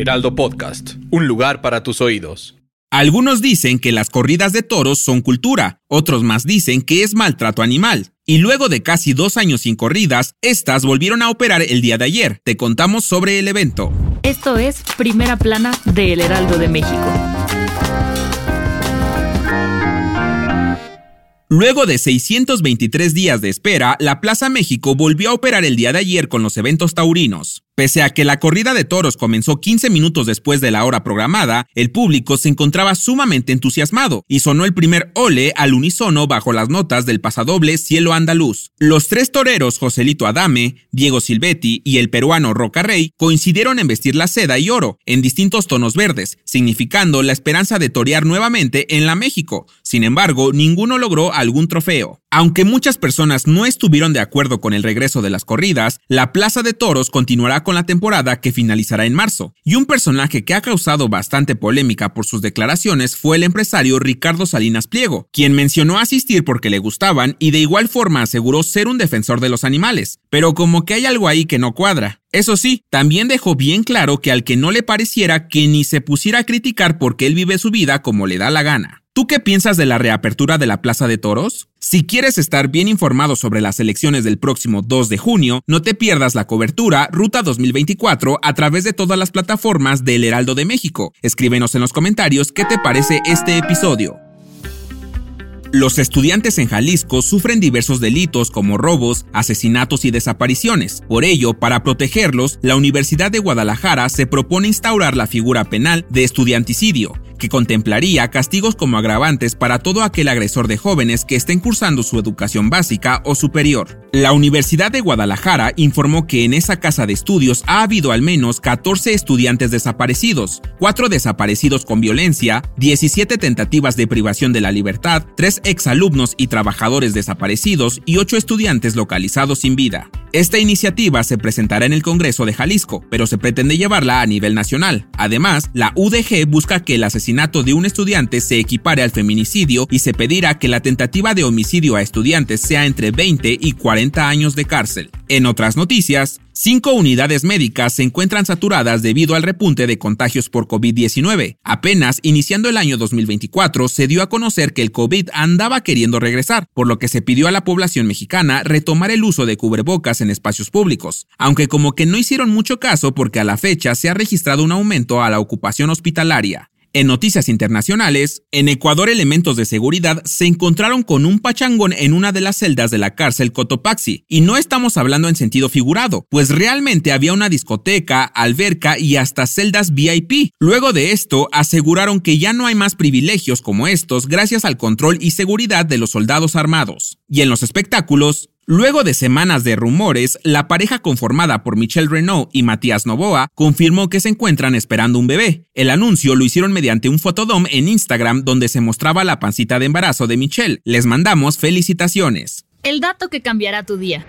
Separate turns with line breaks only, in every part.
Heraldo Podcast, un lugar para tus oídos.
Algunos dicen que las corridas de toros son cultura, otros más dicen que es maltrato animal. Y luego de casi dos años sin corridas, estas volvieron a operar el día de ayer. Te contamos sobre el evento.
Esto es Primera Plana de El Heraldo de México.
Luego de 623 días de espera, la Plaza México volvió a operar el día de ayer con los eventos taurinos. Pese a que la corrida de toros comenzó 15 minutos después de la hora programada, el público se encontraba sumamente entusiasmado y sonó el primer ole al unísono bajo las notas del pasadoble Cielo Andaluz. Los tres toreros Joselito Adame, Diego Silvetti y el peruano Roca Rey coincidieron en vestir la seda y oro en distintos tonos verdes, significando la esperanza de torear nuevamente en la México. Sin embargo, ninguno logró algún trofeo. Aunque muchas personas no estuvieron de acuerdo con el regreso de las corridas, la Plaza de Toros continuará con la temporada que finalizará en marzo. Y un personaje que ha causado bastante polémica por sus declaraciones fue el empresario Ricardo Salinas Pliego, quien mencionó asistir porque le gustaban y de igual forma aseguró ser un defensor de los animales. Pero como que hay algo ahí que no cuadra. Eso sí, también dejó bien claro que al que no le pareciera que ni se pusiera a criticar porque él vive su vida como le da la gana. ¿Tú qué piensas de la reapertura de la Plaza de Toros? Si quieres estar bien informado sobre las elecciones del próximo 2 de junio, no te pierdas la cobertura Ruta 2024 a través de todas las plataformas del Heraldo de México. Escríbenos en los comentarios qué te parece este episodio. Los estudiantes en Jalisco sufren diversos delitos como robos, asesinatos y desapariciones. Por ello, para protegerlos, la Universidad de Guadalajara se propone instaurar la figura penal de estudianticidio, que contemplaría castigos como agravantes para todo aquel agresor de jóvenes que estén cursando su educación básica o superior. La Universidad de Guadalajara informó que en esa casa de estudios ha habido al menos 14 estudiantes desaparecidos, 4 desaparecidos con violencia, 17 tentativas de privación de la libertad, 3 exalumnos y trabajadores desaparecidos y ocho estudiantes localizados sin vida. Esta iniciativa se presentará en el Congreso de Jalisco, pero se pretende llevarla a nivel nacional. Además, la UDG busca que el asesinato de un estudiante se equipare al feminicidio y se pedirá que la tentativa de homicidio a estudiantes sea entre 20 y 40 años de cárcel. En otras noticias, Cinco unidades médicas se encuentran saturadas debido al repunte de contagios por COVID-19. Apenas iniciando el año 2024 se dio a conocer que el COVID andaba queriendo regresar, por lo que se pidió a la población mexicana retomar el uso de cubrebocas en espacios públicos, aunque como que no hicieron mucho caso porque a la fecha se ha registrado un aumento a la ocupación hospitalaria. En noticias internacionales, en Ecuador elementos de seguridad se encontraron con un pachangón en una de las celdas de la cárcel Cotopaxi, y no estamos hablando en sentido figurado, pues realmente había una discoteca, alberca y hasta celdas VIP. Luego de esto, aseguraron que ya no hay más privilegios como estos gracias al control y seguridad de los soldados armados. Y en los espectáculos, Luego de semanas de rumores, la pareja conformada por Michelle Renault y Matías Novoa confirmó que se encuentran esperando un bebé. El anuncio lo hicieron mediante un fotodom en Instagram donde se mostraba la pancita de embarazo de Michelle. Les mandamos felicitaciones.
El dato que cambiará tu día.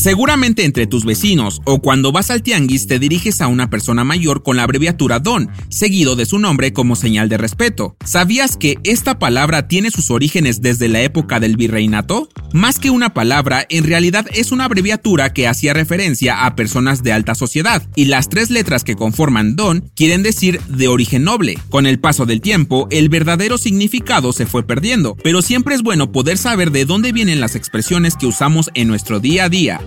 Seguramente entre tus vecinos o cuando vas al tianguis te diriges a una persona mayor con la abreviatura Don, seguido de su nombre como señal de respeto. ¿Sabías que esta palabra tiene sus orígenes desde la época del virreinato? Más que una palabra, en realidad es una abreviatura que hacía referencia a personas de alta sociedad, y las tres letras que conforman Don quieren decir de origen noble. Con el paso del tiempo, el verdadero significado se fue perdiendo, pero siempre es bueno poder saber de dónde vienen las expresiones que usamos en nuestro día a día.